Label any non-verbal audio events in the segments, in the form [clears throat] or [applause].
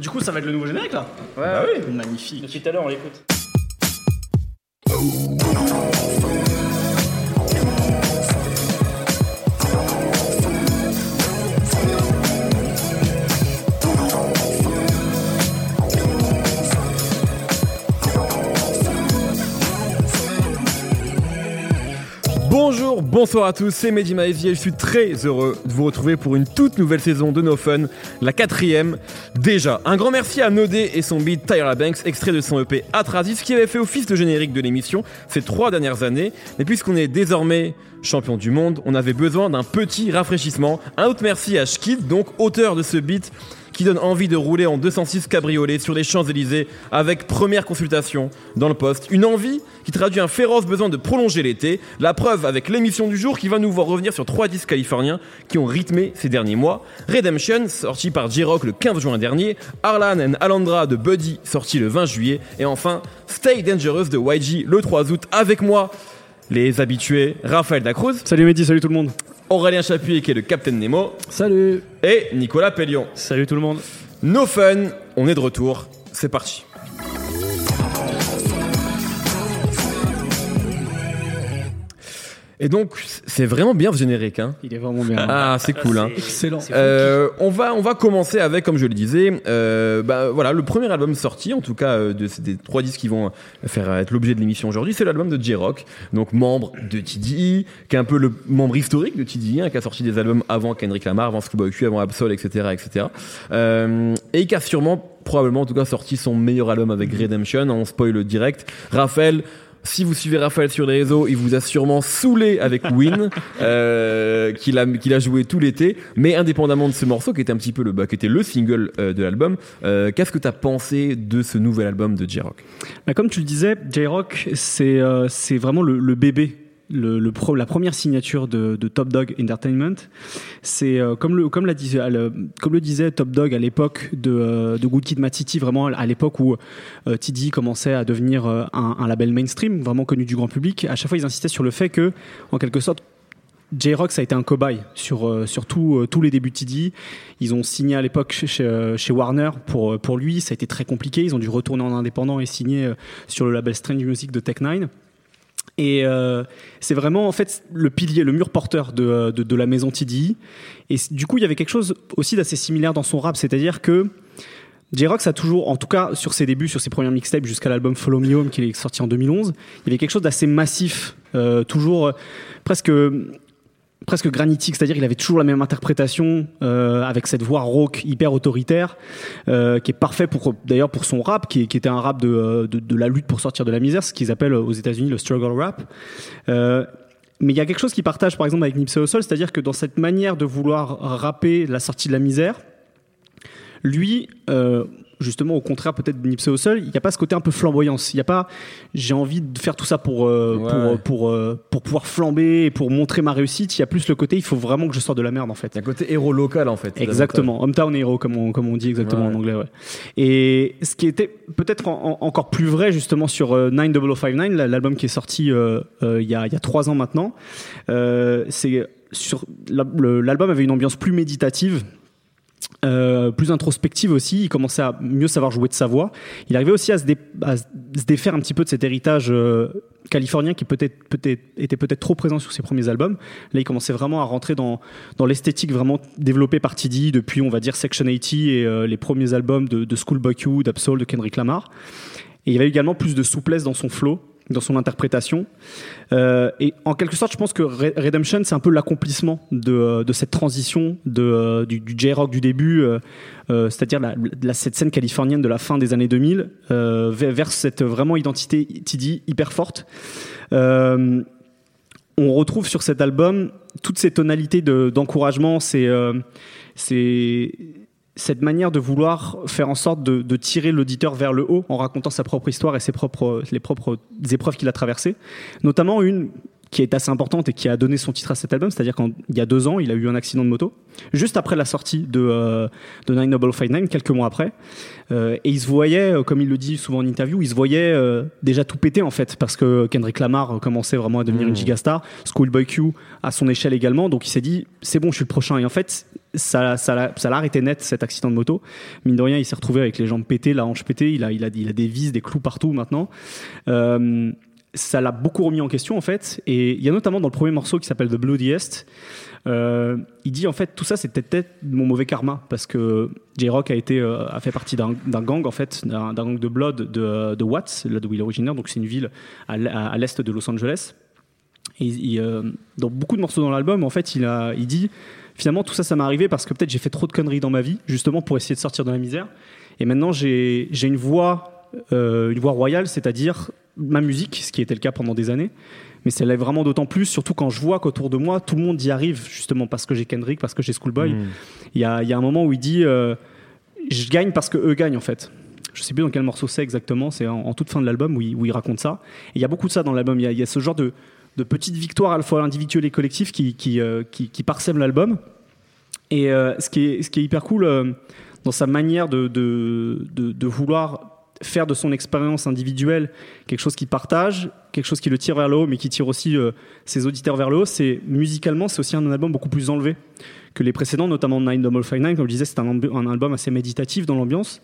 Du coup, ça va être le nouveau générique là Ouais, Bah ouais. oui, magnifique. Depuis tout à l'heure, on l'écoute. Bonsoir à tous, c'est Mehdi et je suis très heureux de vous retrouver pour une toute nouvelle saison de No Fun, la quatrième déjà. Un grand merci à Nodé et son beat Tyra Banks, extrait de son EP Atrasis, qui avait fait office de générique de l'émission ces trois dernières années. Mais puisqu'on est désormais champion du monde, on avait besoin d'un petit rafraîchissement. Un autre merci à Shkid, donc auteur de ce beat qui donne envie de rouler en 206 cabriolet sur les Champs-Élysées avec première consultation dans le poste. Une envie qui traduit un féroce besoin de prolonger l'été. La preuve avec l'émission du jour qui va nous voir revenir sur trois disques californiens qui ont rythmé ces derniers mois. Redemption, sorti par J-Rock le 15 juin dernier. Arlan and Alandra de Buddy, sorti le 20 juillet. Et enfin, Stay Dangerous de YG le 3 août. Avec moi, les habitués, Raphaël Dacruz, Salut Mehdi, salut tout le monde. Aurélien Chapuis qui est le Captain Nemo Salut. et Nicolas Pellion. Salut tout le monde. No fun, on est de retour, c'est parti. Et donc, c'est vraiment bien ce générique. Hein Il est vraiment bien. ah, c'est cool. Hein Excellent. Euh, on va on va commencer avec comme je le disais euh, bah voilà le premier album sorti en tout cas euh, de ces des trois disques qui vont faire être l'objet de l'émission aujourd'hui c'est l'album de J-Rock donc membre de TDI qui est un peu le membre historique de TDI hein, qui a sorti des albums avant Kendrick Lamar avant Schoolboy Q avant Absol etc etc euh, et qui a sûrement probablement en tout cas sorti son meilleur album avec Redemption on spoil direct Raphaël si vous suivez Raphaël sur les réseaux, il vous a sûrement saoulé avec [laughs] Win, euh, qu'il a, qu'il a joué tout l'été. Mais indépendamment de ce morceau, qui était un petit peu le, bah, qui était le single euh, de l'album, euh, qu'est-ce que t'as pensé de ce nouvel album de J-Rock? Bah, comme tu le disais, J-Rock, c'est euh, c'est vraiment le, le bébé. La première signature de, Top Dog Entertainment, c'est euh, comme le comme le- disait Top Dog à l'époque de euh, de Good Kid, Mad City, vraiment à l'époque où euh, commençait à devenir euh, un, label mainstream, vraiment connu du grand public. À chaque fois, ils insistaient sur le fait que, en quelque sorte, J-Rock, ça a été un cobaye sur, euh, euh, tous les débuts de TD. Ils ont signé à l'époque chez, euh, Warner pour, euh, pour lui. Ça a été très compliqué. Ils ont dû retourner en indépendant et signer euh, sur le label Strange Music de Tech9. Et euh, c'est vraiment en fait le pilier, le mur porteur de, euh, de, la maison TDI. Et du coup, il y avait quelque chose aussi d'assez similaire dans son rap, c'est-à-dire que ça a toujours, en tout cas sur ses débuts, sur ses premières mixtapes jusqu'à l'album Follow Me Home qui est sorti en 2011, il y avait quelque chose d'assez massif, euh, toujours presque presque granitique, c'est-à-dire il avait toujours la même interprétation euh, avec cette voix rauque hyper autoritaire euh, qui est parfait pour d'ailleurs pour son rap qui, était un rap de, euh, de, de la lutte pour sortir de la misère, ce qu'ils appellent aux États-Unis le struggle rap. Euh, mais il y a quelque chose qui partage par exemple avec Nipsey Hussle, c'est-à-dire que dans cette manière de vouloir rapper la sortie de la misère, lui, euh, justement, au contraire peut-être de Nipsey Hussle, il n'y a pas ce côté un peu flamboyance. Il n'y a pas, j'ai envie de faire tout ça pour euh, Ouais. pour pour euh, pour pouvoir flamber et pour montrer ma réussite. Il y a plus le côté, il faut vraiment que je sorte de la merde en fait. Il y a un côté héros local en fait. Exactement, Hometown Hero comme on, comme on dit exactement Ouais. en anglais. Ouais. Et ce qui était peut-être en- en- encore plus vrai justement sur euh, 9059, la- l'album qui est sorti euh, euh, il y, a, y a trois ans maintenant, euh, c'est sur l'album avait une ambiance plus méditative. Euh, plus introspective aussi, il commençait à mieux savoir jouer de sa voix. Il arrivait aussi à se, défaire un petit peu de cet héritage euh, californien qui peut-être était peut-être trop présent sur ses premiers albums. Là, il commençait vraiment à rentrer dans l'esthétique vraiment développée par TD depuis, on va dire, Section 80 et euh, les premiers albums de, de Schoolboy Q, d'Absoul, de Kendrick Lamar. Et il y avait également plus de souplesse dans son flow, dans son interprétation. Euh, et en quelque sorte, je pense que Re- Redemption, c'est un peu l'accomplissement de, euh, de cette transition de, euh, du, du J-Rock du début, euh, euh, c'est-à-dire la, la- cette scène californienne de la fin des années 2000, euh, vers, cette vraiment identité TD hyper forte. On retrouve sur cet album toutes ces tonalités de- d'encouragement, euh, c'est cette manière de vouloir faire en sorte de, tirer l'auditeur vers le haut en racontant sa propre histoire et ses propres, les propres épreuves qu'il a traversées. Notamment une qui est assez importante et qui a donné son titre à cet album, c'est-à-dire qu'il y a deux ans, il a eu un accident de moto, juste après la sortie de, euh, de Nine Noble Fight Nine, quelques mois après. Euh, et il se voyait, euh, comme il le dit souvent en interview, il se voyait euh, déjà tout péter en fait, parce que Kendrick Lamar commençait vraiment à devenir Mmh. une gigastar, Schoolboy Q à son échelle également, donc il s'est dit, c'est bon, je suis le prochain. Et en fait, ça, ça, l'a- ça l'a arrêté net cet accident de moto. Mine de rien, il s'est retrouvé avec les jambes pétées, la hanche pétée, il a, il a, il a des vis, des clous partout maintenant. Euh, ça l'a beaucoup remis en question en fait. Et il y a notamment dans le premier morceau qui s'appelle The Bloodiest, euh, il dit en fait tout ça c'était peut-être mon mauvais karma parce que J-Rock a euh, a fait partie d'un gang en fait d'un gang de Blood de, Watts là d'où il est originaire. Donc c'est une ville à, l'est de Los Angeles. Et euh, dans beaucoup de morceaux dans l'album en fait il a il dit finalement tout ça ça m'est arrivé parce que peut-être j'ai fait trop de conneries dans ma vie justement pour essayer de sortir de la misère. Et maintenant j'ai j'ai une voix euh, une voix royale c'est-à-dire ma musique ce qui était le cas pendant des années mais ça l'est vraiment d'autant plus, surtout quand je vois qu'autour de moi, tout le monde y arrive, justement parce que j'ai Kendrick, parce que j'ai Schoolboy. Mmh. Il y, a, il y a un moment où il dit euh, Je gagne parce que eux gagnent, en fait. Je sais plus dans quel morceau c'est exactement, c'est en, en toute fin de l'album où, il- où il raconte ça. Et il y a beaucoup de ça dans l'album. Il y a, il y a ce genre de, de petites victoires à la fois individuelles et collectives qui, qui, euh, qui, qui parsèment l'album. Et euh, ce, qui est, ce qui est hyper cool dans sa manière de, de, de, de vouloir faire de son expérience individuelle quelque chose qu'il partage, quelque chose qui le tire vers le haut, mais qui tire aussi euh, ses auditeurs vers le haut, c'est musicalement, c'est aussi un album beaucoup plus enlevé que les précédents, notamment Nine Double Five Nine. Comme je disais, c'est un, un album assez méditatif dans l'ambiance.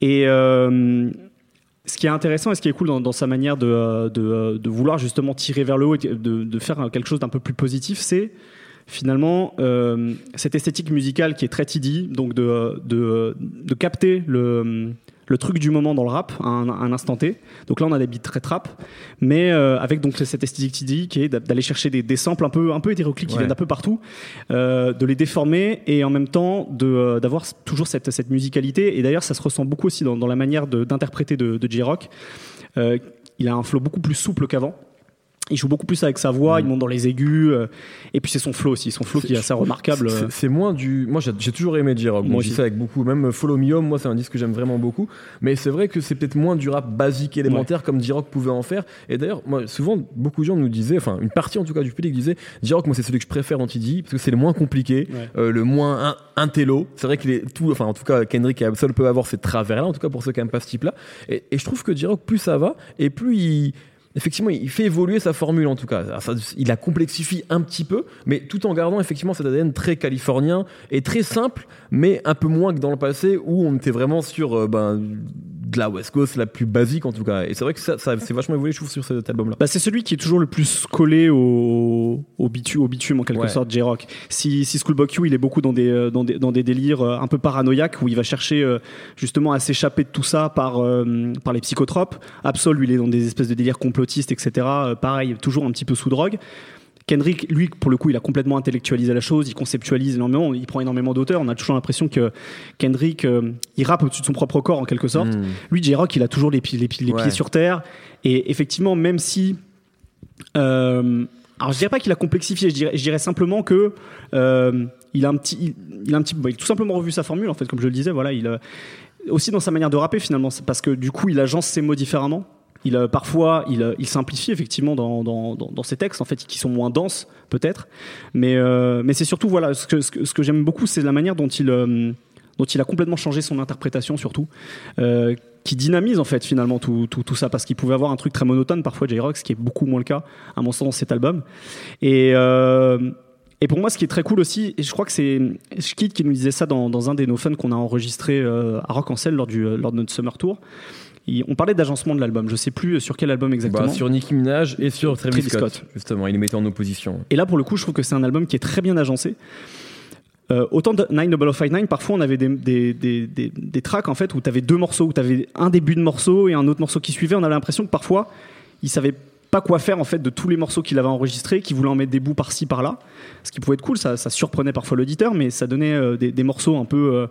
Et euh, ce qui est intéressant et ce qui est cool dans, sa manière de, euh, de, vouloir justement tirer vers le haut et de, de faire quelque chose d'un peu plus positif, c'est finalement cette esthétique musicale qui est très tidy, donc de, de, de capter le, le truc du moment dans le rap à un, à un instant T. Donc là, on a des beats très trap, mais euh, avec donc cette esthétique tidy qui est d'a- d'aller chercher des, des samples un peu, un peu hétéroclites qui viennent d'un peu partout, euh, de les déformer et en même temps euh, d'avoir toujours cette, cette musicalité. Et d'ailleurs, ça se ressent beaucoup aussi dans, dans la manière d'interpréter de, de J-Rock. Il a un flow beaucoup plus souple qu'avant. Il joue beaucoup plus avec sa voix, il monte dans les aigus, euh, et puis c'est son flow aussi, son flow qui est assez remarquable. C'est- moins du. Moi, j'ai j'ai toujours aimé J-Rock. Moi Moi, je dis aussi. ça avec beaucoup. Même Follow Me Home, moi, c'est un disque que j'aime vraiment beaucoup. Mais c'est vrai que c'est peut-être moins du rap basique, élémentaire, comme J-Rock pouvait en faire. Et d'ailleurs, moi, souvent, beaucoup de gens nous disaient, enfin, une partie en tout cas du public disait J-Rock, moi, c'est celui que je préfère dans TD, parce que c'est le moins compliqué, Ouais. euh, le moins un, intello. C'est vrai qu'il est tout. Enfin, en tout cas, Kendrick et Absol peuvent avoir ces travers-là, en tout cas pour ceux qui n'aiment pas ce type-là. Et, et je trouve que J-Rock, plus ça va, et plus il effectivement, il fait évoluer sa formule en tout cas. Il la complexifie un petit peu, mais tout en gardant effectivement cet ADN très californien et très simple, mais un peu moins que dans le passé où on était vraiment sur euh, ben, de la West Coast la plus basique en tout cas. Et c'est vrai que ça, ça c'est vachement évolué, je trouve, sur cet album-là. Bah, c'est celui qui est toujours le plus collé au, au, bitu- au bitume en quelque Ouais. sorte, J-Rock. Si, si Schoolboy Q, il est beaucoup dans des, euh, dans des, dans des délires euh, un peu paranoïaques où il va chercher euh, justement à s'échapper de tout ça par, euh, par les psychotropes. Absol, lui, il est dans des espèces de délires complotistes, etc. Pareil, toujours un petit peu sous drogue. Kendrick, lui, pour le coup, il a complètement intellectualisé la chose, il conceptualise énormément, il prend énormément d'auteur. On a toujours l'impression que Kendrick, euh, il rappe au-dessus de son propre corps en quelque sorte. Mm. Lui, J-Rock, il a toujours les, pieds, les, pieds, les Ouais. pieds sur terre. Et effectivement, même si. euh, alors, je dirais pas qu'il a complexifié, je dirais, je dirais simplement que. euh, il a un petit. Il, il a un petit il a tout simplement revu sa formule, en fait, comme je le disais. Voilà, il, aussi dans sa manière de rapper, finalement. Parce que du coup, il agence ses mots différemment. Il, euh, parfois, il, euh, il simplifie effectivement dans, dans, ses textes, en fait, qui sont moins denses, peut-être. Mais, euh, c'est surtout, voilà, ce que, j'aime beaucoup, c'est la manière dont il, a complètement changé son interprétation, surtout. Qui dynamise en fait finalement tout, ça parce qu'il pouvait avoir un truc très monotone parfois J-Rock ce qui est beaucoup moins le cas à mon sens dans cet album et pour moi ce qui est très cool aussi et je crois que c'est Schkid qui nous disait ça dans, un des no fun qu'on a enregistré à Rock en du, lors de notre summer tour Il- on parlait d'agencement de l'album je sais plus sur quel album exactement Bah, sur Nicki Minaj et sur Travis, Travis Scott, Scott. justement, il les mettait en opposition. Et là, pour le coup, je trouve que c'est un album qui est très bien agencé. Euh, autant de Nine Double Fight Nine, parfois on avait des, des, des, des, des tracks en fait où tu avais deux morceaux, où tu avais un début de morceau et un autre morceau qui suivait. On avait l'impression que parfois il savait pas quoi faire en fait de tous les morceaux qu'il avait enregistrés, qu'il voulait en mettre des bouts par-ci par-là. Ce qui pouvait être cool, ça, ça surprenait parfois l'auditeur, mais ça donnait euh, des, des morceaux un peu, euh,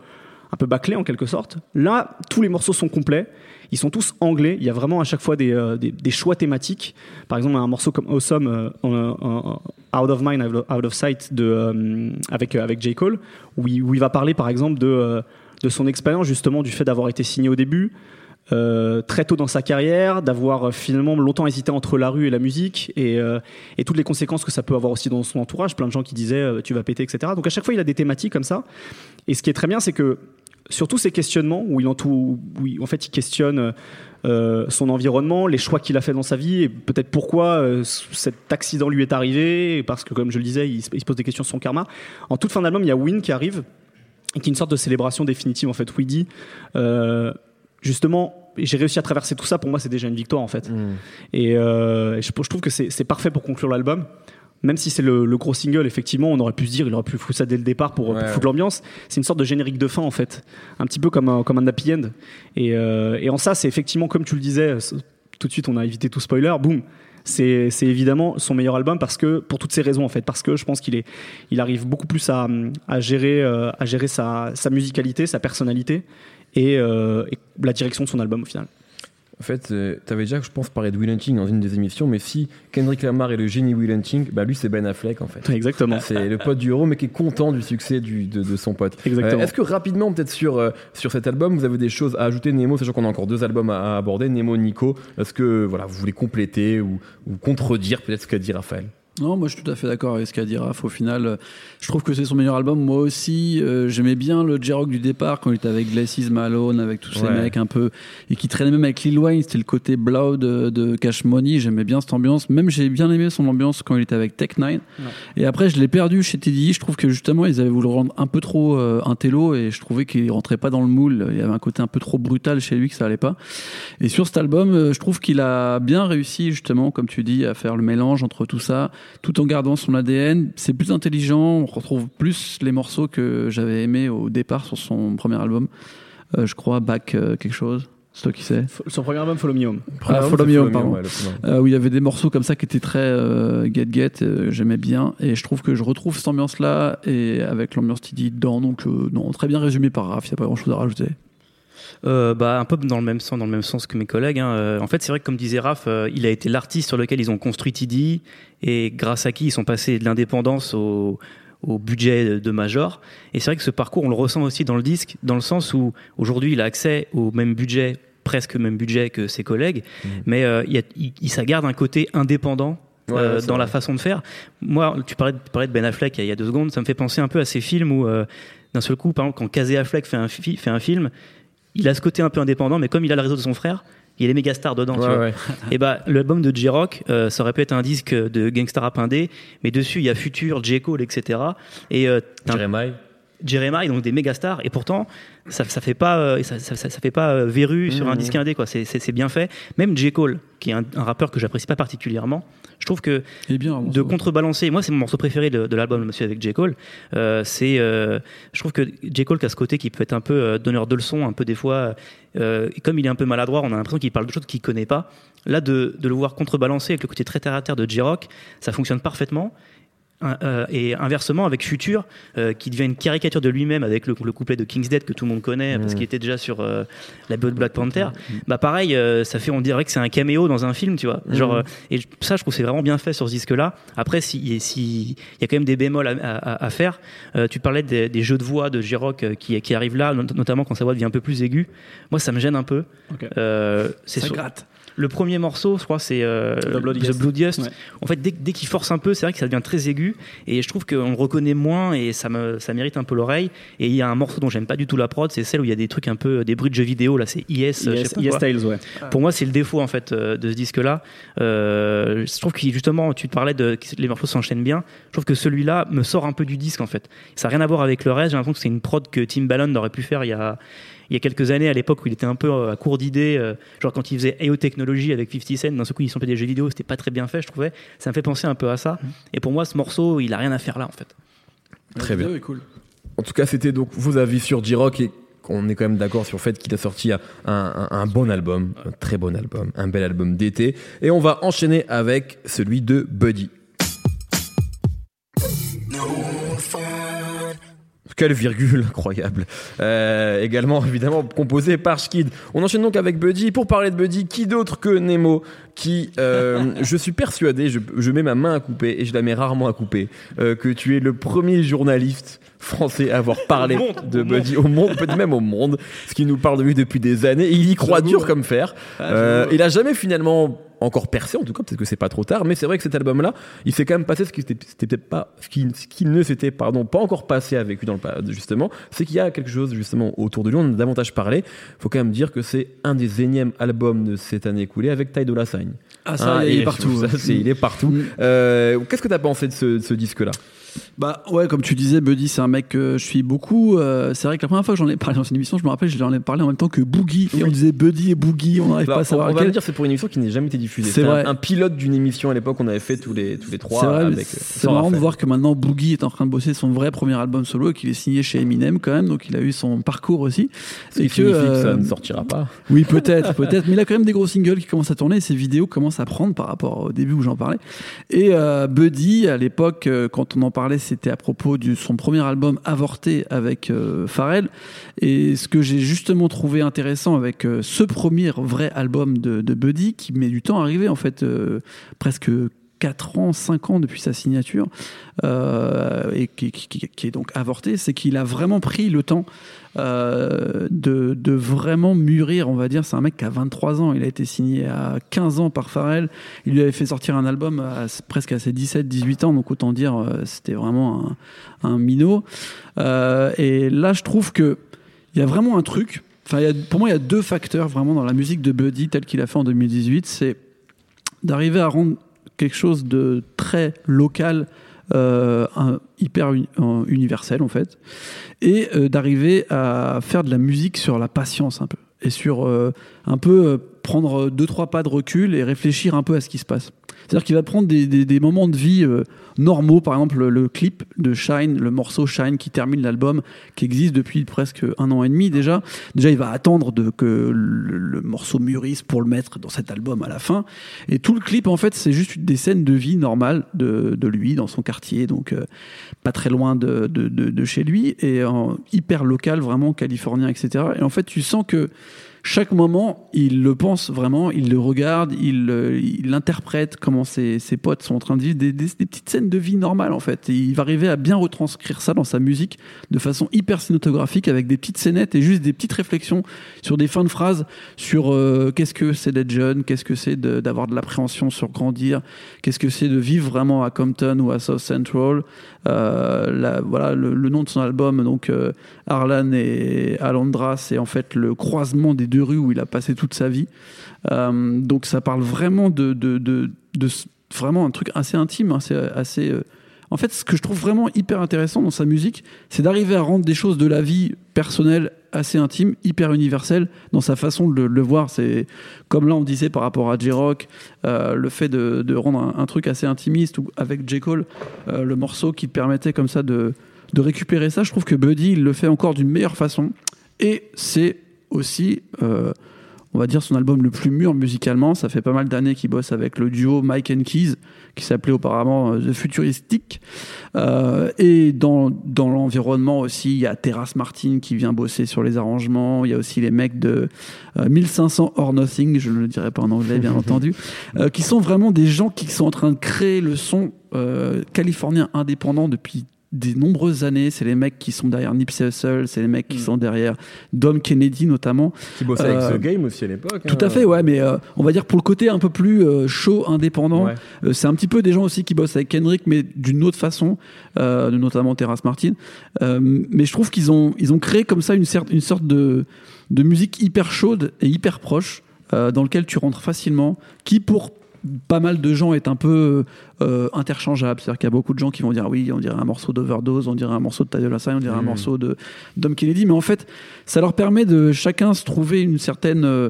un peu bâclés en quelque sorte. Là, tous les morceaux sont complets. Ils sont tous anglais. Il y a vraiment à chaque fois des, euh, choix thématiques. Par exemple, un morceau comme Awesome, euh, Out of Mind, Out of- Sight, euh, avec, avec J. Cole, où il, va parler par exemple de, son expérience justement du fait d'avoir été signé au début, très tôt dans sa carrière, d'avoir finalement longtemps hésité entre la rue et la musique, et, toutes les conséquences que ça peut avoir aussi dans son entourage. Plein de gens qui disaient tu vas péter, etc. Donc à chaque fois, il a des thématiques comme ça. Et ce qui est très bien, c'est que sur tous ces questionnements, où il en, tout, où il, en fait il questionne euh, son environnement, les choix qu'il a fait dans sa vie, et peut-être pourquoi euh, cet accident lui est arrivé, parce que comme je le disais, il, il se pose des questions sur son karma. En toute fin d'album, il y a Win qui arrive, et qui est une sorte de célébration définitive en fait, où il dit euh, justement, j'ai réussi à traverser tout ça. Pour moi, c'est déjà une victoire en fait. Mmh. Et je, je, trouve que c'est parfait pour conclure l'album. Même si c'est le, le, gros single, effectivement, on aurait pu se dire, il aurait pu foutre ça dès le départ pour, ouais, pour foutre ouais. l'ambiance. C'est une sorte de générique de fin, en fait. Un petit peu comme un, comme un happy end. Et, euh, et en ça, c'est effectivement, comme tu le disais, tout de suite, on a évité tout spoiler. Boum c'est évidemment son meilleur album parce que pour toutes ces raisons en fait parce que je pense qu'il est il arrive beaucoup plus à, à gérer euh, à gérer sa, sa musicalité sa personnalité et, euh, et, la direction de son album au final en fait, euh, tu avais déjà, je pense, parlé de Will Hunting dans une des émissions, mais si Kendrick Lamar est le génie Will Hunting, bah lui c'est Ben Affleck en fait. Exactement. C'est le pote du héros, mais qui est content du succès du, de, de, son pote. Exactement. Euh, Est-ce que rapidement, peut-être sur, euh, sur cet album, vous avez des choses à ajouter, Nemo, sachant qu'on a encore deux albums à, à aborder, Nemo, Nico. Est-ce que voilà, vous voulez compléter ou, ou contredire peut-être ce qu'a dit Raphaël? Non, moi je suis tout à fait d'accord avec ce qu'a dit Raph. Au final, je trouve que c'est son meilleur album. Moi aussi, euh, j'aimais bien le J-Rock du départ quand il était avec Glacis Malone, avec tous ces mecs un peu. et qui traînait même avec Lil Wayne. C'était le côté Blood de, de, Cash Money. J'aimais bien cette ambiance. Même j'ai bien aimé son ambiance quand il était avec Tech 9. Ouais. Et après, je l'ai perdu chez Teddy. Je trouve que justement, ils avaient voulu le rendre un peu trop euh, intello et je trouvais qu'il rentrait pas dans le moule. Il y avait un côté un peu trop brutal chez lui que ça allait pas. Et sur cet album, euh, je trouve qu'il a bien réussi justement, comme tu dis, à faire le mélange entre tout ça, tout en gardant son ADN. C'est plus intelligent, on retrouve plus les morceaux que j'avais aimé au départ sur son premier album. Euh, je crois Back euh, quelque chose. C'est toi qui sais. Son premier album, Follow Me Home. Ah, Follow Me Home, pardon. Ouais, euh, où il y avait des morceaux comme ça qui étaient très euh, get get, euh, j'aimais bien. Et je trouve que je retrouve cette ambiance-là et avec l'ambiance Tidy dedans. Donc, non, très bien résumé par Raph, il n'y a pas grand-chose à rajouter. Euh, bah, un peu dans le même sens, dans le même sens que mes collègues. Hein. Euh, en fait, c'est vrai que comme disait Raph, euh, il a été l'artiste sur lequel ils ont construit Tidy et grâce à qui ils sont passés de l'indépendance au, au budget de Major. Et c'est vrai que ce parcours, on le ressent aussi dans le disque, dans le sens où aujourd'hui, il a accès au même budget, presque même budget que ses collègues, mmh. mais euh, il, a, il, il, ça garde un côté indépendant. Ouais, euh, dans vrai. la façon de faire. Moi, tu parlais, tu parlais de Ben Affleck il y a deux secondes, ça me fait penser un peu à ces films où, d'un seul coup, par exemple, quand Casey Affleck fait un, fi fait un film, il a ce côté un peu indépendant, mais comme il a le réseau de son frère, il y a les méga stars dedans. Ouais, ouais. et bah, l'album de J-Rock, euh, ça aurait pu être un disque de gangsta rap indé, mais dessus, il y a Future, J. Cole, etc. Et, euh, Jeremiah. Jeremiah, donc des méga stars. Et pourtant, ça, ça fait pas, euh, ça, ça, ça, fait pas euh, verru mmh. sur un disque indé, quoi. C'est bien fait. Même J. Cole, qui est un, un rappeur que j'apprécie pas particulièrement, je trouve que bien, de contrebalancer, moi c'est mon morceau préféré de, de l'album Monsieur avec J. Cole, euh, c'est, euh, je trouve que J. Cole qui a ce côté qui peut être un peu euh, donneur de leçons, un peu des fois, comme il est un peu maladroit, on a l'impression qu'il parle de choses qu'il connaît pas. Là, de, de, le voir contrebalancer avec le côté très terre à terre de J-Rock, ça fonctionne parfaitement. Euh, et inversement avec Future euh, qui devient une caricature de lui-même avec le, le, couplet de King's Dead que tout le monde connaît mmh. parce qu'il était déjà sur euh, la BO de Black Panther mmh. bah pareil euh, ça fait on dirait que c'est un caméo dans un film tu vois mmh. genre et ça je trouve c'est vraiment bien fait sur ce disque là après s'il si, y a quand même des bémols à, à, à faire tu parlais des, des, jeux de voix de J-Rock qui, qui arrivent là notamment quand sa voix devient un peu plus aiguë moi ça me gêne un peu okay. ça gratte le premier morceau, je crois, c'est euh, The Bloodiest. The Bloodiest. Ouais. En fait, dès, dès qu'il force un peu, c'est vrai que ça devient très aigu. Et je trouve qu'on le reconnaît moins et ça, me, ça mérite un peu l'oreille. Et il y a un morceau dont j'aime pas du tout la prod, c'est celle où il y a des trucs un peu, des bruits de jeux vidéo. Là, c'est IS. IS, IS Styles, ouais. Pour moi, c'est le défaut, en fait, euh, de ce disque-là. Euh, je trouve que justement, tu te parlais de que les morceaux s'enchaînent bien. Je trouve que celui-là me sort un peu du disque, en fait. Ça n'a rien à voir avec le reste. J'ai l'impression que c'est une prod que Tim Ballon aurait pu faire il y a il y a quelques années, à l'époque où il était un peu à court d'idées, euh, genre quand il faisait AO Technology avec 50 Cent, d'un seul coup ils sont fait des jeux vidéo, c'était pas très bien fait, je trouvais. Ça me fait penser un peu à ça. Et pour moi, ce morceau, il a rien à faire là, en fait. Très bien. Cool. En tout cas, c'était donc vos avis sur J-Rock et on est quand même d'accord sur le fait qu'il a sorti un, un, un, bon album, un très bon album, un bel album d'été. Et on va enchaîner avec celui de Buddy. Quelle virgule [laughs] incroyable. Euh, également, évidemment, composé par Skid. On enchaîne donc avec Buddy. Pour parler de Buddy, qui d'autre que Nemo qui, euh, [laughs] je suis persuadé, je, je, mets ma main à couper et je la mets rarement à couper, euh, que tu es le premier journaliste français à avoir parlé de Buddy au monde, peut-être même au monde, ce qui nous parle de lui depuis des années. Et il y croit dur comme fer. Ah, Euh, il a jamais finalement encore percé, en tout cas, peut-être que c'est pas trop tard, mais c'est vrai que cet album-là, il s'est quand même passé ce qui c'était c'était peut-être pas, ce qui, ce qui ne s'était, pardon, pas encore passé avec lui dans le justement, c'est qu'il y a quelque chose justement autour de lui, on en a davantage parlé. Faut quand même dire que c'est un des énièmes albums de cette année écoulée avec Ty Dolla Sign. Ah, ça, il et est partout. [laughs] ça, il est partout. Mm. Euh, Qu'est-ce que t'as pensé de ce, de ce disque-là? Bah ouais, comme tu disais, Buddy, c'est un mec que je suis beaucoup. Euh, c'est vrai que la première fois que j'en ai parlé dans une émission, je me rappelle, j'en ai parlé en même temps que Boogie. Et on disait Buddy et Boogie, on n'arrive Alors, pas à savoir on va lequel. le dire, c'est pour une émission qui n'a jamais été diffusée. C'est vrai. Un, un pilote d'une émission à l'époque qu'on avait fait tous les, tous les trois. C'est euh, marrant de voir que maintenant Boogie est en train de bosser son vrai premier album solo et qu'il est signé chez Eminem quand même, donc il a eu son parcours aussi. Ce qui Et que, signifie que ça euh, ne sortira pas. Oui, peut-être, peut-être. Mais il a quand même des gros singles qui commencent à tourner et ses vidéos commencent à prendre par rapport au début où j'en parlais. Et euh, Buddy, à l'époque, quand on en parlait, c'était à propos de son premier album avorté avec euh, Pharrell. Et ce que j'ai justement trouvé intéressant avec euh, ce premier vrai album de, de Buddy, qui met du temps à arriver, en fait, euh, presque 4 ans, 5 ans depuis sa signature, euh, et qui, est donc avorté, c'est qu'il a vraiment pris le temps euh, de, vraiment mûrir, on va dire. C'est un mec qui a 23 ans, il a été signé à 15 ans par Pharrell, il lui avait fait sortir un album presque à ses 17-18 ans, donc autant dire euh, c'était vraiment un, un minot. Et là, je trouve que il y a vraiment un truc. Enfin, pour moi, il y a deux facteurs vraiment dans la musique de Buddy tel qu'il a fait en 2018. C'est d'arriver à rendre quelque chose de très local, euh, hyper uni- un- universel en fait, et euh, d'arriver à faire de la musique sur la patience un peu, et sur euh, un peu prendre deux trois pas de recul et réfléchir un peu à ce qui se passe. C'est-à-dire qu'il va prendre des, moments de vie euh, normaux, par exemple le, clip de Shine, le morceau Shine qui termine l'album, qui existe depuis presque un an et demi déjà. Déjà, il va attendre que le, morceau mûrisse pour le mettre dans cet album à la fin. Et tout le clip, en fait, c'est juste des scènes de vie normales de, lui dans son quartier, donc euh, pas très loin de, de, chez lui, et hyper local, vraiment californien, etc. Et en fait, tu sens que chaque moment, il le pense vraiment, il le regarde, il, euh, il interprète comment ses, ses potes sont en train de vivre des, des- petites scènes de vie normales en fait. Et il va arriver à bien retranscrire ça dans sa musique de façon hyper cinématographique avec des petites scénettes et juste des petites réflexions sur des fins de phrases, sur euh, qu'est-ce que c'est d'être jeune, qu'est-ce que c'est d'avoir de, l'appréhension sur grandir, qu'est-ce que c'est de vivre vraiment à Compton ou à South Central. Euh, la- voilà le, le nom de son album, donc euh, Arlan et Alondra, c'est en fait le croisement des deux rues où il a passé toute sa vie. Euh, donc ça parle vraiment de, vraiment un truc assez intime, hein, c'est assez. euh, En fait, ce que je trouve vraiment hyper intéressant dans sa musique, c'est d'arriver à rendre des choses de la vie personnelle assez intimes, hyper universelles dans sa façon de le, voir. C'est comme là on disait par rapport à J-Rock, euh, le fait de, rendre un, truc assez intimiste ou avec J. Cole, euh, le morceau qui permettait comme ça de, de récupérer ça. Je trouve que Buddy, il le fait encore d'une meilleure façon. Et c'est aussi, euh, on va dire, son album le plus mûr musicalement. Ça fait pas mal d'années qu'il bosse avec le duo Mike and Keys, qui s'appelait auparavant euh, The Futuristic. Euh, et dans, dans l'environnement aussi, il y a Terrace Martin qui vient bosser sur les arrangements. Il y a aussi les mecs de euh, 1500 or Nothing, je ne le dirai pas en anglais, bien [laughs] entendu, qui sont vraiment des gens qui sont en train de créer le son californien indépendant depuis des nombreuses années. C'est les mecs qui sont derrière Nipsey Hussle, c'est les mecs qui sont derrière Dom Kennedy notamment. Qui bossait Euh, avec The Game aussi à l'époque. Tout hein. à fait, ouais, mais euh, on va dire pour le côté un peu plus euh, chaud, indépendant, Ouais. euh, c'est un petit peu des gens aussi qui bossent avec Kendrick, mais d'une autre façon, euh, notamment Terrace Martin. Euh, mais je trouve qu'ils ont, ils ont créé comme ça une, cer- une sorte de, de musique hyper chaude et hyper proche, euh, dans lequel tu rentres facilement, qui pour pas mal de gens est un peu euh, interchangeable. C'est-à-dire qu'il y a beaucoup de gens qui vont dire oui, on dirait un morceau d'Overdose, on dirait un morceau de Sign, on dirait un Mhm. morceau de Dom Kennedy. Mais en fait, ça leur permet de chacun se trouver une certaine, euh,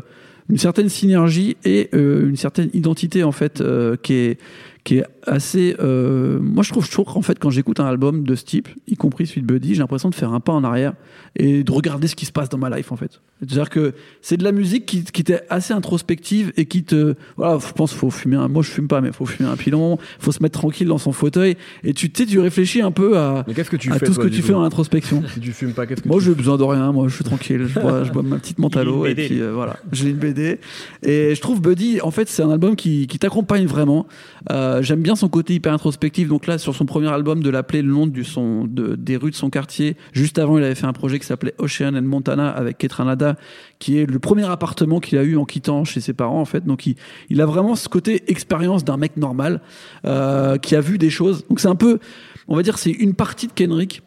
une certaine synergie et euh, une certaine identité en fait euh, qui est qui est assez. euh, moi, je trouve, je trouve qu'en fait, quand j'écoute un album de ce type, y compris celui de Buddy, j'ai l'impression de faire un pas en arrière et de regarder ce qui se passe dans ma life, en fait. C'est-à-dire que c'est de la musique qui, qui était assez introspective et qui te. Voilà, je pense qu'il faut fumer un. Moi, je fume pas, mais il faut fumer un pilon, faut se mettre tranquille dans son fauteuil et tu sais, tu réfléchis un peu à, Mais qu'est-ce que tu à fais tout ce que tu fais dans l'introspection. Si [laughs] tu fumes pas, qu'est-ce que Moi, j'ai besoin de rien. Moi, je suis tranquille. Je bois, je bois ma petite [laughs] une et puis euh, voilà. J'ai une BD. Et je trouve Buddy, en fait, c'est un album qui, qui t'accompagne vraiment. Euh, J'aime bien son côté hyper introspectif. Donc là, sur son premier album, de l'appeler le nom du son, de, des rues de son quartier. Juste avant, il avait fait un projet qui s'appelait Ocean and Montana avec Ketranada, qui est le premier appartement qu'il a eu en quittant chez ses parents, en fait. Donc il, il a vraiment ce côté expérience d'un mec normal euh, qui a vu des choses. Donc c'est un peu, on va dire, c'est une partie de Kendrick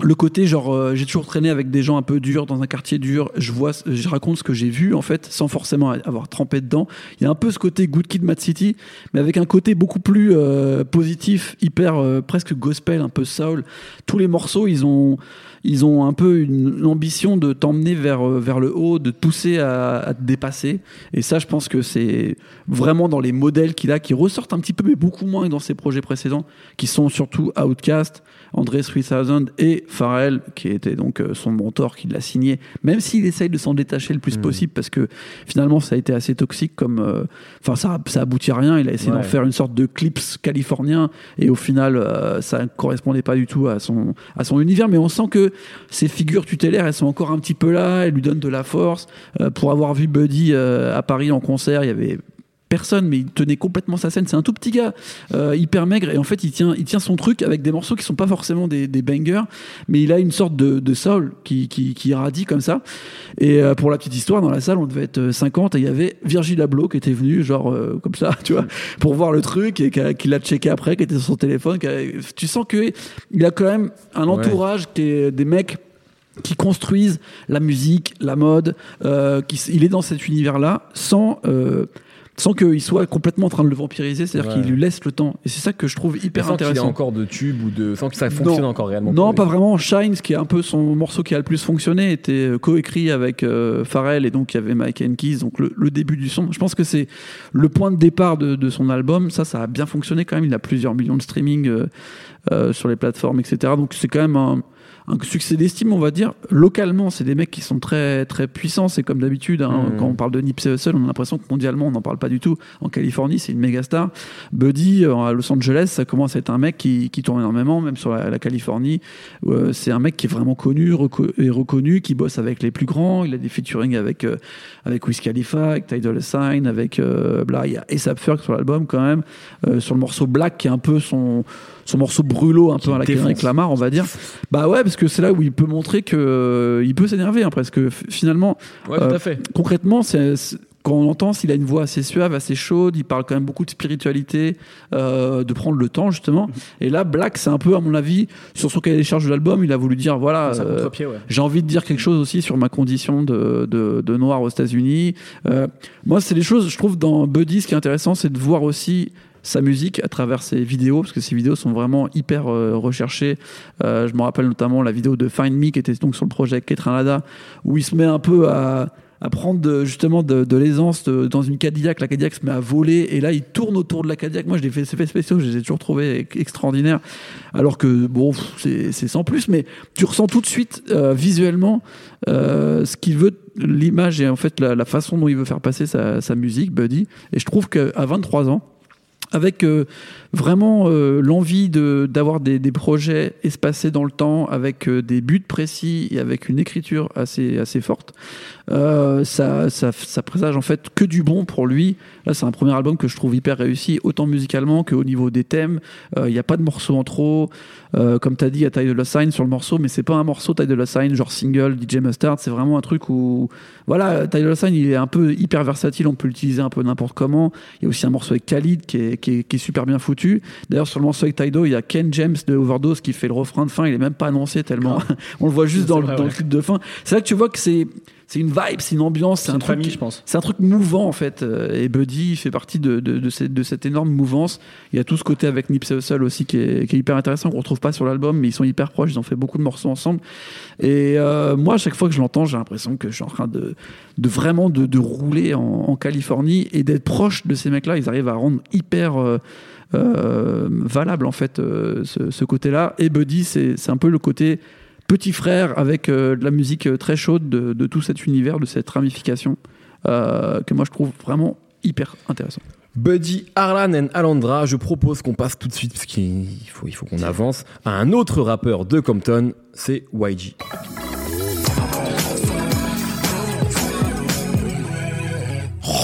le côté genre euh, j'ai toujours traîné avec des gens un peu durs dans un quartier dur. Je vois je raconte ce que j'ai vu en fait sans forcément avoir trempé dedans. Il y a un peu ce côté Good Kid Mad City mais avec un côté beaucoup plus euh, positif hyper euh, presque gospel un peu soul. Tous les morceaux ils ont ils ont un peu une ambition de t'emmener vers, euh, vers le haut, de pousser à, à te dépasser. Et ça, je pense que c'est vraiment dans les modèles qu'il a, qui ressortent un petit peu, mais beaucoup moins que dans ses projets précédents, qui sont surtout Outcast, André 3000 et Pharrell, qui était donc euh, son mentor, qui l'a signé, même s'il essaye de s'en détacher le plus possible, parce que finalement, ça a été assez toxique comme. euh, Enfin, ça, ça aboutit à rien. Il a essayé Ouais. d'en faire une sorte de clips californien, et au final, euh, ça ne correspondait pas du tout à son, à son univers, mais on sent que ces figures tutélaires, elles sont encore un petit peu là, elles lui donnent de la force. Euh, pour avoir vu Buddy euh, à Paris en concert, il y avait personne, mais il tenait complètement sa scène. C'est un tout petit gars, euh, hyper maigre, et en fait, il tient, il tient son truc avec des morceaux qui sont pas forcément des, des bangers, mais il a une sorte de, de soul qui, qui, qui irradie comme ça. Et euh, pour la petite histoire, dans la salle, on devait être euh, 50, et il y avait Virgil Abloh qui était venu, genre euh, comme ça, tu vois, pour voir le truc, et qui l'a checké après, qui était sur son téléphone. a- tu sens que il a quand même un entourage qui est des mecs qui construisent la musique, la mode, euh, qui, il est dans cet univers-là sans, euh, sans qu'il soit complètement en train de le vampiriser, c'est-à-dire Ouais. qu'il lui laisse le temps. Et c'est ça que je trouve hyper sans qu'il ait intéressant. encore de tube ou de. sans que ça fonctionne Non. encore réellement. Non, pas lui. vraiment. Shine, ce qui est un peu son morceau qui a le plus fonctionné, était euh, coécrit avec euh, Pharrell et donc il y avait Mike Keys, donc le, le début du son. Je pense que c'est le point de départ de, de son album. Ça, ça a bien fonctionné quand même. Il a plusieurs millions de streaming euh, euh, sur les plateformes, etc. Donc c'est quand même un, un succès d'estime, on va dire. Localement, c'est des mecs qui sont très très puissants. C'est comme d'habitude. hein. Mhm. Quand on parle de Nipsey Hussle, on a l'impression que mondialement, on n'en parle pas du tout. En Californie, c'est une méga star. Buddy, euh, à Los Angeles, ça commence à être un mec qui, qui tourne énormément, même sur la, la Californie. Euh, c'est un mec qui est vraiment connu reco- et reconnu, qui bosse avec les plus grands. Il a des featuring avec, euh, avec Wiz Khalifa, avec Dolla Sign, avec euh, là, il y a Ferg sur l'album quand même, euh, sur le morceau Black, qui est un peu son son morceau brûlot un peu à la. Kendrick Lamar on va dire bah ouais parce que c'est là où il peut montrer que euh, il peut s'énerver hein, parce que f- finalement Ouais, tout Euh, à fait. concrètement, c'est quand on entend s'il a une voix assez suave, assez chaude, il parle quand même beaucoup de spiritualité, euh, de prendre le temps justement. Et là, Black, c'est un peu, à mon avis, sur son cahier des charges de l'album, il a voulu dire voilà, euh, ouais. j'ai envie de dire quelque chose aussi sur ma condition de, de, de noir aux États-Unis. Euh, moi, c'est des choses, je trouve, dans Buddy, ce qui est intéressant, c'est de voir aussi sa musique à travers ses vidéos, parce que ses vidéos sont vraiment hyper euh, recherchées. Euh, je me rappelle notamment la vidéo de Find Me, qui était donc sur le projet Ketranada, où il se met un peu à, à prendre justement de, l'aisance dans une Cadillac. La Cadillac se met à voler, et là, il tourne autour de la Cadillac. Moi, je l'ai fait, ces effets spéciaux, je les ai toujours trouvés extraordinaires. Alors que, bon, c'est sans plus, mais tu ressens tout de suite, euh, visuellement, ce qu'il veut, l'image et en fait la, façon dont il veut faire passer sa musique, Buddy. Et je trouve qu'à 23 ans, avec euh, vraiment euh, l'envie de d'avoir des, des projets espacés dans le temps, avec euh, des buts précis et avec une écriture assez assez forte, euh, ça, ça ça présage en fait que du bon pour lui. Là, c'est un premier album que je trouve hyper réussi, autant musicalement qu'au niveau des thèmes. Euh, Il n'y a pas de morceaux en trop. Euh, comme tu as dit, il y a Ty Dolla Sign sur le morceau, mais c'est pas un morceau Ty Dolla Sign genre single DJ Mustard. C'est vraiment un truc où voilà, Ty Dolla Sign, il est un peu hyper versatile. On peut l'utiliser un peu n'importe comment. Il y a aussi un morceau avec Khalid qui est, qui est, qui est super bien foutu. D'ailleurs, sur le morceau avec Tydo, il y a Ken James de Overdose qui fait le refrain de fin. Il est même pas annoncé tellement. [laughs] On le voit juste dans, le- dans le clip de fin. C'est là que tu vois que c'est c'est une vibe, c'est une ambiance, c'est un truc, famille, je pense. c'est un truc mouvant en fait. euh, Et Buddy fait partie de, de, de cette, de cette énorme mouvance. Il y a tout ce côté avec Nipsey Hussle aussi qui est, qui est hyper intéressant qu'on retrouve pas sur l'album, mais ils sont hyper proches. Ils ont fait beaucoup de morceaux ensemble. Et euh, moi, à chaque fois que je l'entends, j'ai l'impression que je suis en train de, de vraiment de, rouler en, en Californie et d'être proche de ces mecs-là. Ils arrivent à rendre hyper euh, valable en fait euh, ce, côté-là. Et Buddy, c'est un peu le côté petit frère avec euh, de la musique euh, très chaude de, tout cet univers, de cette ramification euh, que moi je trouve vraiment hyper intéressant. Buddy, Arlan et Alondra, je propose qu'on passe tout de suite, parce qu'il faut, il faut qu'on avance, à un autre rappeur de Compton, c'est YG.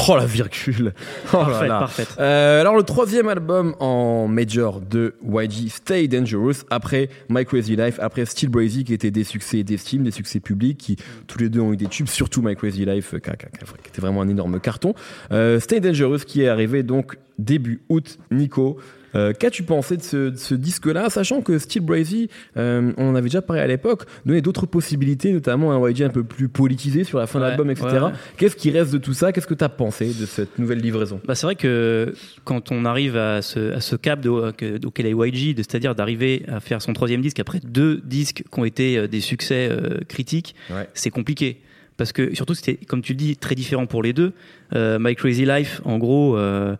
Oh la virgule [laughs] Oh Parfait, là. parfait. Euh, alors le troisième album en major de YG, Stay Dangerous, après My Crazy Life, après Still Brazy qui étaient des succès d'estime, des succès publics, qui tous les deux ont eu des tubes, surtout My Crazy Life euh, qui était vraiment un énorme carton. Euh, Stay Dangerous qui est arrivé donc début août. Nico, euh, qu'as-tu pensé de ce, disque-là, sachant que Still Brazy, euh, on en avait déjà parlé à l'époque, donnait d'autres possibilités, notamment un YG un peu plus politisé sur la fin de l'album, etc. ouais, ouais. Qu'est-ce qui reste de tout ça? Qu'est-ce que tu as pensé de cette nouvelle livraison? Bah, c'est vrai que quand on arrive à ce, à ce cap de, auquel est YG, c'est-à-dire d'arriver à faire son troisième disque après deux disques qui ont été euh, des succès euh, critiques, c'est compliqué. Parce que surtout, c'était, comme tu le dis, très différent pour les deux. Euh, My Crazy Life, en gros, euh,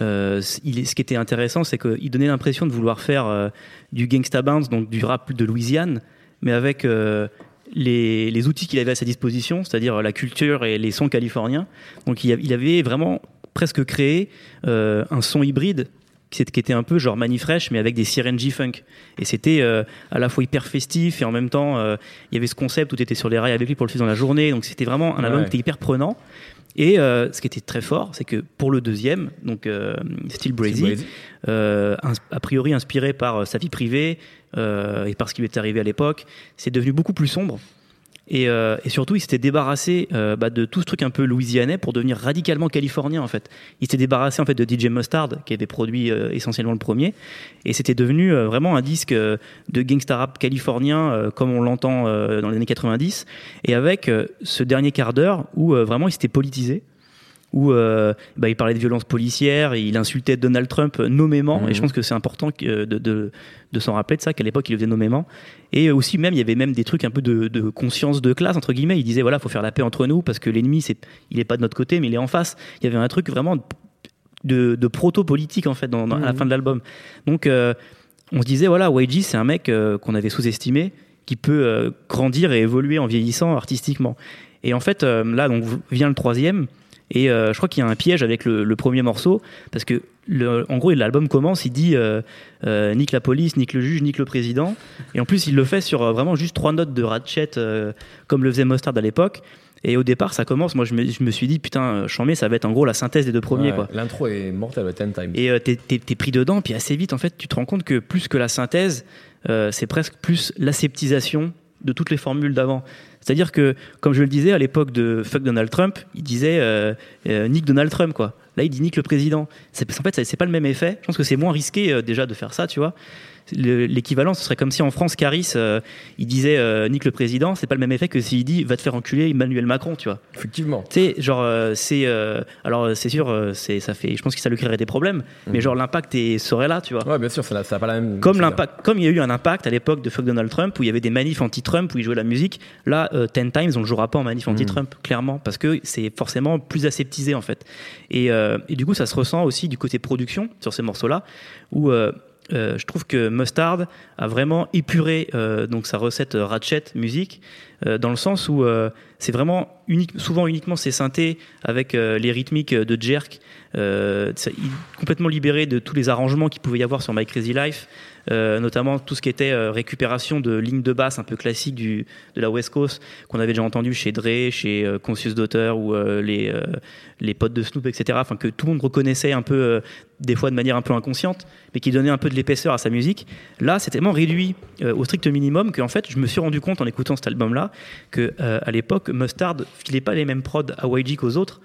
euh, ce qui était intéressant, c'est qu'il donnait l'impression de vouloir faire euh, du gangsta bounce, donc du rap de Louisiane, mais avec euh, les, outils qu'il avait à sa disposition, c'est-à-dire la culture et les sons californiens. Donc il, avait vraiment presque créé un son hybride qui était un peu genre Manifresh mais avec des sirènes G-Funk et c'était euh, à la fois hyper festif et en même temps euh, il y avait ce concept où tu étais sur les rails avec lui pour le faire dans la journée donc c'était vraiment un album Ouais. qui était hyper prenant et euh, ce qui était très fort c'est que pour le deuxième donc euh, Still Brazy euh, a priori inspiré par sa vie privée et par ce qui lui est arrivé à l'époque, c'est devenu beaucoup plus sombre. Et, euh, et surtout, il s'était débarrassé euh, bah, de tout ce truc un peu louisianais pour devenir radicalement californien en fait. Il s'était débarrassé en fait de DJ Mustard qui avait produit euh, essentiellement le premier, et c'était devenu euh, vraiment un disque euh, de gangsta rap californien euh, comme on l'entend dans les années 90, et avec ce dernier quart d'heure où vraiment il s'était politisé où euh, bah, il parlait de violence policière, il insultait Donald Trump nommément, Mhm. et je pense que c'est important que- de, de, de s'en rappeler de ça, qu'à l'époque il le faisait nommément. Et aussi même, il y avait même des trucs un peu de, de conscience de classe, entre guillemets, il disait voilà, faut faire la paix entre nous, parce que l'ennemi, c'est, il est pas de notre côté, mais il est en face. Il y avait un truc vraiment de, de proto-politique, en fait, dans, dans- à la fin de l'album. Donc, euh, on se disait, voilà, YG, c'est un mec euh, qu'on avait sous-estimé, qui peut euh, grandir et évoluer en vieillissant artistiquement. Et en fait, euh, là, donc vient le troisième. Et euh, je crois qu'il y a un piège avec le, le premier morceau, parce que le, en gros, l'album commence, il dit euh, euh, nique la police, nique le juge, nique le président. Et en plus, il le fait sur euh, vraiment juste trois notes de Ratchet, euh, comme le faisait Mustard à l'époque. Et au départ, ça commence. Moi, je me, je me suis dit, putain, Chambé, ça va être en gros la synthèse des deux premiers, Ouais. L'intro est mortelle, le Ten Time. Et t'es, pris dedans, puis assez vite, en fait, tu te rends compte que plus que la synthèse, c'est presque plus l'aseptisation de toutes les formules d'avant. C'est-à-dire que, comme je le disais à l'époque de Fuck Donald Trump, il disait euh, euh, Nick Donald Trump, quoi. Là, il dit Nick le président. En fait, c'est pas le même effet. Je pense que c'est moins risqué euh, déjà de faire ça, tu vois. Le- l'équivalent, ce serait comme si en France, Caris, euh, il disait euh, Nick le président. C'est pas le même effet que s'il dit Va te faire enculer Emmanuel Macron, tu vois. Effectivement. Tu sais, genre, euh, c'est. euh, alors, c'est sûr, c'est, ça fait, je pense que ça lui créerait des problèmes, mais genre, l'impact est, serait là, tu vois. Ouais, bien sûr, ça n'a pas la même. Comme l'impact, comme il y a eu un impact à l'époque de Fuck Donald Trump où il y avait des manifs anti-Trump où ils jouaient la musique, là, Ten Times on ne jouera pas en manif anti-Trump clairement parce que c'est forcément plus aseptisé en fait. Et, et du coup, ça se ressent aussi du côté production sur ces morceaux-là où euh, je trouve que Mustard a vraiment épuré euh, donc sa recette Ratchet musique euh, dans le sens où euh, c'est vraiment unique, souvent uniquement ses synthés avec euh, les rythmiques de Jerk, complètement libéré de tous les arrangements qu'il pouvait y avoir sur My Crazy Life, notamment tout ce qui était euh, récupération de lignes de basse un peu classiques de la West Coast qu'on avait déjà entendu chez Dre, chez euh, Conscious Daughter ou euh, les, euh, les potes de Snoop, etc. Enfin que tout le monde reconnaissait un peu, euh, des fois de manière un peu inconsciente, mais qui donnait un peu de l'épaisseur à sa musique. Là, c'est tellement réduit euh, au strict minimum qu'en fait, je me suis rendu compte en écoutant cet album-là que euh, à l'époque, Mustard filait pas les mêmes prods à YG qu'aux autres.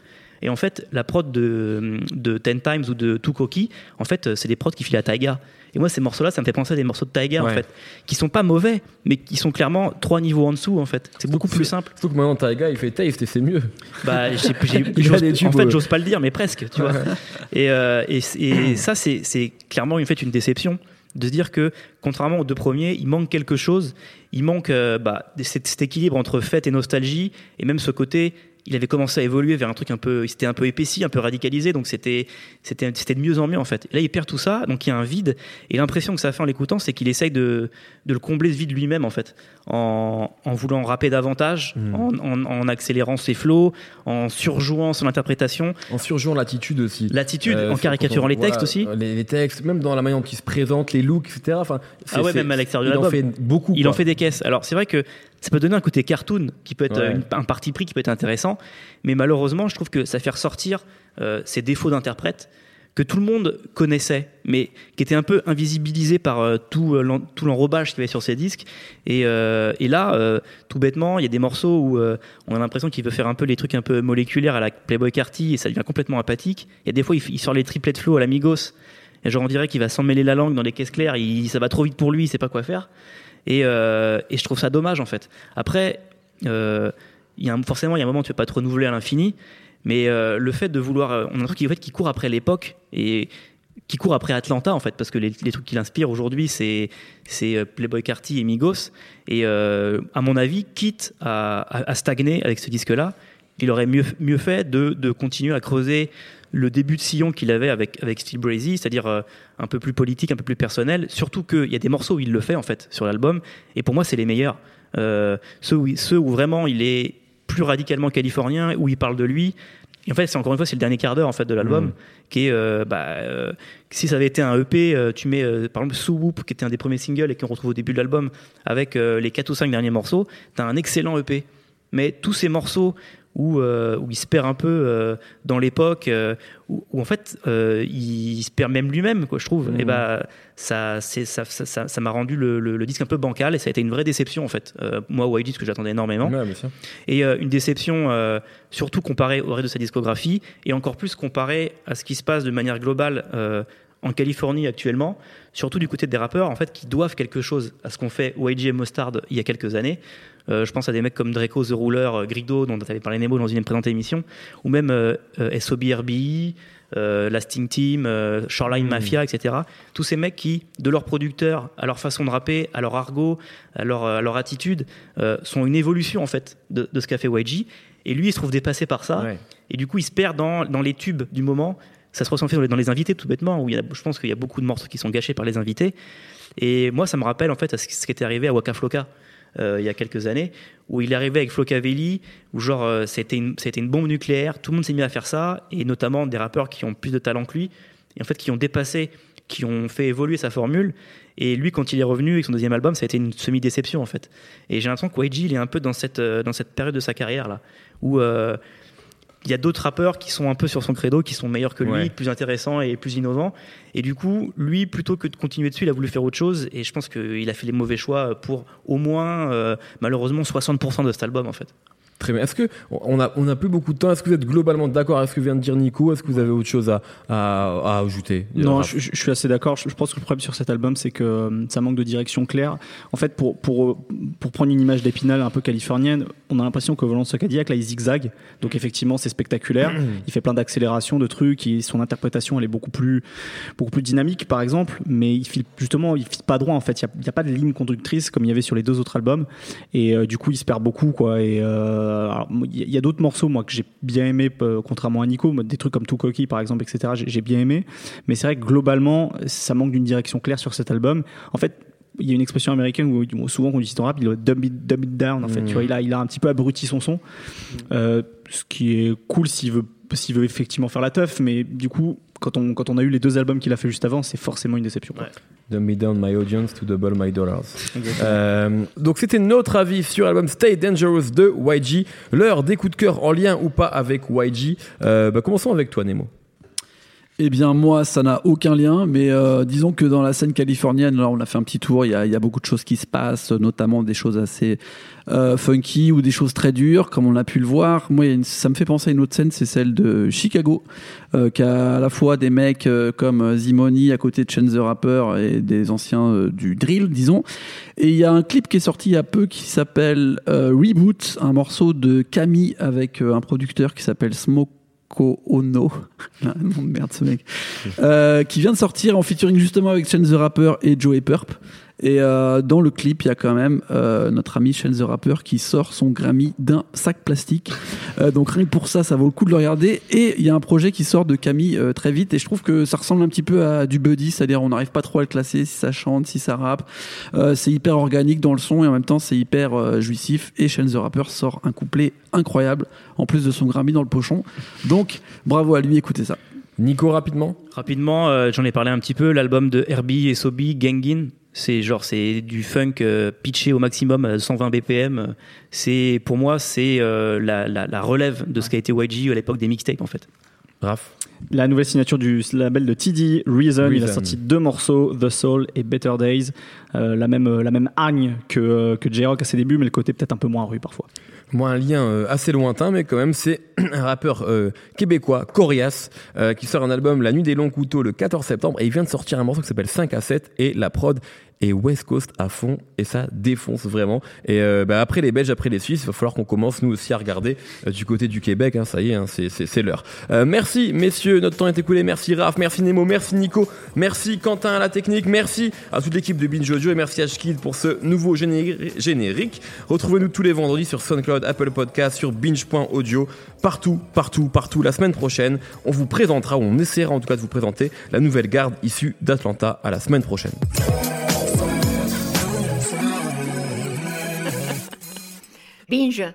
Et en fait, la prod de, de Ten Times ou de Two Cookie, en fait, c'est des prods qui filent à Taiga. Et moi, ces morceaux-là, ça me fait penser à des morceaux de Taiga, en fait, qui sont pas mauvais, mais qui sont clairement trois niveaux en dessous, en fait. C'est beaucoup plus simple. Surtout que maintenant, Taiga, il fait taste et c'est mieux. Bah, [laughs] tubes, en fait, j'ose pas le dire, mais presque, tu vois. Et, euh, et, et ça, c'est clairement en fait une déception de se dire que, contrairement aux deux premiers, il manque quelque chose. Il manque euh, bah, cet, cet équilibre entre fête et nostalgie, et même ce côté. Il avait commencé à évoluer vers un truc un peu, il s'était un peu épaissi, un peu radicalisé, donc c'était, c'était, c'était de mieux en mieux en fait. Et là, il perd tout ça, donc il y a un vide. Et l'impression que ça fait en l'écoutant, c'est qu'il essaye de, de le combler ce vide lui-même en fait, en, en voulant rapper davantage, Mm. en, en- en accélérant ses flows, en surjouant son interprétation, En surjouant l'attitude aussi. l'attitude, Euh, en caricaturant les voilà, textes aussi. Les, les textes, même dans la manière dont il se présente, les looks, etc. Enfin, Ah ouais, même à l'extérieur Il de en l'album. fait beaucoup. Il quoi. en fait des caisses. Alors c'est vrai que ça peut donner un côté cartoon qui peut être Ouais. euh, une- un parti pris qui peut être intéressant, mais malheureusement, je trouve que ça fait ressortir euh, ses défauts d'interprète que tout le monde connaissait, mais qui étaient un peu invisibilisés par euh, tout, euh, tout l'enrobage qu'il y avait sur ses disques. Et, euh, et là, tout bêtement, il y a des morceaux où on a l'impression qu'il veut faire un peu les trucs un peu moléculaires à la Playboy Carty et ça devient complètement apathique. Il y a des fois, il, sort les triplets de flow à l'amigos. Et genre, on dirait qu'il va s'en mêler la langue dans les caisses claires, il, ça va trop vite pour lui, il sait pas quoi faire. Et, euh, et je trouve ça dommage en fait. Après, euh, forcément, il y a un moment où tu peux pas te renouveler à l'infini, mais euh, le fait de vouloir, on a un truc qui, en fait, qui court après l'époque et qui court après Atlanta en fait, parce que les, trucs qui l'inspirent aujourd'hui, c'est Playboy Carty et Migos. Et à mon avis, quitte à, à- à stagner avec ce disque-là, il aurait mieux, mieux fait de, de continuer à creuser le début de sillon qu'il avait avec, avec Steel Brazy, c'est-à-dire euh, un peu plus politique, un peu plus personnel. Surtout qu'il y a des morceaux où il le fait en fait sur l'album, et pour moi c'est les meilleurs. Euh, ceux, où, il- ceux où vraiment il est plus radicalement californien, où il parle de lui. Et en fait, c'est encore une fois, c'est le dernier quart d'heure en fait de l'album, Mm. qui est, euh, bah, euh, si ça avait été un EP, euh, tu mets par exemple Soo Whoop, qui était un des premiers singles et qu'on retrouve au début de l'album, avec les 4 ou 5 derniers morceaux, t'as un excellent EP. Mais tous ces morceaux où, euh, où il se perd un peu euh, dans l'époque, euh, où, où en fait il se perd même lui-même, quoi, je trouve. Mhm. Et bah ça, c'est ça, ça, ça- ça m'a rendu le, le- le disque un peu bancal et ça a été une vraie déception en fait. Moi, ce que j'attendais énormément, Ouais, et une déception surtout comparée au reste de sa discographie et encore plus comparée à ce qui se passe de manière globale en Californie actuellement, surtout du côté des rappeurs en fait qui doivent quelque chose à ce qu'on fait YG et Mustard il y a quelques années. Euh, je pense à des mecs comme Draco The Ruler, euh, Grido dont tu avais parlé Nemo dans une précédente émission, ou même euh, euh, SOBRBE, euh, la Sting Team, Shoreline Mm. Mafia, etc. Tous ces mecs qui, de leur producteur, à leur façon de rapper, à leur argot, à leur, à leur attitude, sont une évolution en fait de, de ce qu'a fait YG. Et lui, il se trouve dépassé par ça. Ouais. Et du coup, il se perd dans, dans les tubes du moment. Ça se ressent dans les, invités, tout bêtement, où il y a, je pense qu'il y a beaucoup de morceaux qui sont gâchés par les invités. Et moi, ça me rappelle en fait ce qui était arrivé à Waka Flocka euh, il y a quelques années, où il est arrivé avec Flocavelli, où genre euh, c'était une, une bombe nucléaire, tout le monde s'est mis à faire ça, et notamment des rappeurs qui ont plus de talent que lui, et en fait qui ont dépassé, qui ont fait évoluer sa formule. Et lui, quand il est revenu avec son deuxième album, ça a été une semi-déception en fait. Et j'ai l'impression que YG, il est un peu dans cette, euh, dans cette période de sa carrière là, où il y a d'autres rappeurs qui sont un peu sur son credo, qui sont meilleurs que lui, Ouais. plus intéressants et plus innovants. Et du coup, lui, plutôt que de continuer dessus, il a voulu faire autre chose. Et je pense qu'il a fait les mauvais choix pour au moins, euh, malheureusement, 60% de cet album en fait. Très bien. Est-ce que on a on a plus beaucoup de temps? Est-ce que vous êtes globalement d'accord avec ce que vient de dire Nico? Est-ce que vous avez autre chose à, à, à ajouter? Non, je, suis assez d'accord. Je, je pense que le problème sur cet album, c'est que euh, ça manque de direction claire. En fait, pour, pour, euh, pour prendre une image d'Épinal un peu californienne, on a l'impression que volant de ce Cadillac, là, il zigzague. Donc, effectivement, c'est spectaculaire. il fait plein d'accélérations, de trucs. Et son interprétation, elle est beaucoup plus, beaucoup plus dynamique, par exemple. Mais il file, justement, il file pas droit, en fait. Il n'y a, pas de ligne conductrice comme il y avait sur les deux autres albums. Et euh, du coup, il se perd beaucoup, quoi. Et euh, il y a- il y a d'autres morceaux, moi, que j'ai bien aimé, euh, contrairement à Nico. Des trucs comme Too Cocky, par exemple, etc. J'ai bien aimé. Mais c'est vrai que globalement, ça manque d'une direction claire sur cet album. En fait, il y a une expression américaine où, souvent quand on dit en rap, il doit dumb it, dumb it down. En fait, tu vois, il a, il a un petit peu abruti son son, Euh, ce qui est cool s'il veut, s'il veut effectivement faire la teuf. Mais du coup, quand on, quand on a eu les deux albums qu'il a fait juste avant, c'est forcément une déception. Ouais. Dumb me down my audience to double my dollars. Euh, donc c'était notre avis sur l'album Stay Dangerous de YG. L'heure des coups de cœur en lien ou pas avec YG. Euh, bah, commençons avec toi Nemo. Eh bien, moi, ça n'a aucun lien, mais euh, disons que dans la scène californienne, là, on a fait un petit tour, il y a, y a beaucoup de choses qui se passent, notamment des choses assez euh, funky ou des choses très dures, comme on a pu le voir. Moi, une- ça me fait penser à une autre scène, c'est celle de Chicago, euh, qui a à la fois des mecs euh, comme Zimoni à côté de Chance the Rapper et des anciens euh, du drill, disons. Et il y a un clip qui est sorti il y a peu qui s'appelle euh, Reboot, un morceau de Camille avec euh, un producteur qui s'appelle Smoke. Ono, un nom de merde ce mec, euh, qui vient de sortir en featuring justement avec Chance the Rapper et Joey Purp. Et euh, dans le clip, il y a quand même euh, notre ami Chance the Rapper qui sort son Grammy d'un sac plastique. Euh, donc rien que pour ça, ça vaut le coup de le regarder. Et il y a un projet qui sort de Camille euh, très vite. Et je trouve que ça ressemble un petit peu à du buddy, c'est-à-dire on n'arrive pas trop à le classer si ça chante, si ça rappe. Euh, c'est hyper organique dans le son et en même temps c'est hyper euh, jouissif. Et Chance the Rapper sort un couplet incroyable en plus de son Grammy dans le pochon. Donc bravo à lui, écoutez ça. Nico, rapidement Rapidement, euh, j'en ai parlé un petit peu. L'album de Herbie et Sobi, Gangin, c'est genre c'est du funk euh, pitché au maximum à 120 BPM. C'est pour moi c'est euh, la, la, la relève de ce qu'a été YG à l'époque des mixtapes en fait. Raph La nouvelle signature du label de TD, Reason, il a Reason. sorti deux morceaux, The Soul et Better Days. Euh, la même la même hargne que euh, que J-Rock à ses débuts, mais le côté peut-être un peu moins rue parfois. Moi, un lien euh, assez lointain, mais quand même, c'est [clears throat] un rappeur euh, québécois, Corias, euh, qui sort un album La Nuit des Longs Couteaux le 14 septembre, et il vient de sortir un morceau qui s'appelle 5 à 7, et la prod est West Coast à fond, et ça défonce vraiment. Et euh, bah, après les Belges, après les Suisses, il va falloir qu'on commence nous aussi à regarder euh, du côté du Québec, hein, ça y est, hein, c'est- l'heure. Euh, merci messieurs, notre temps est écoulé, merci Raph, merci Nemo, merci Nico, merci Quentin à la technique, merci à toute l'équipe de Binge Audio, et merci à pour ce nouveau géné- générique. Retrouvez-nous tous les vendredis sur SoundCloud, Apple Podcast, sur binge.audio, partout, partout, partout. La semaine prochaine, on vous présentera, ou on essaiera en tout cas de vous présenter la nouvelle garde issue d'Atlanta. À la semaine prochaine. Binge.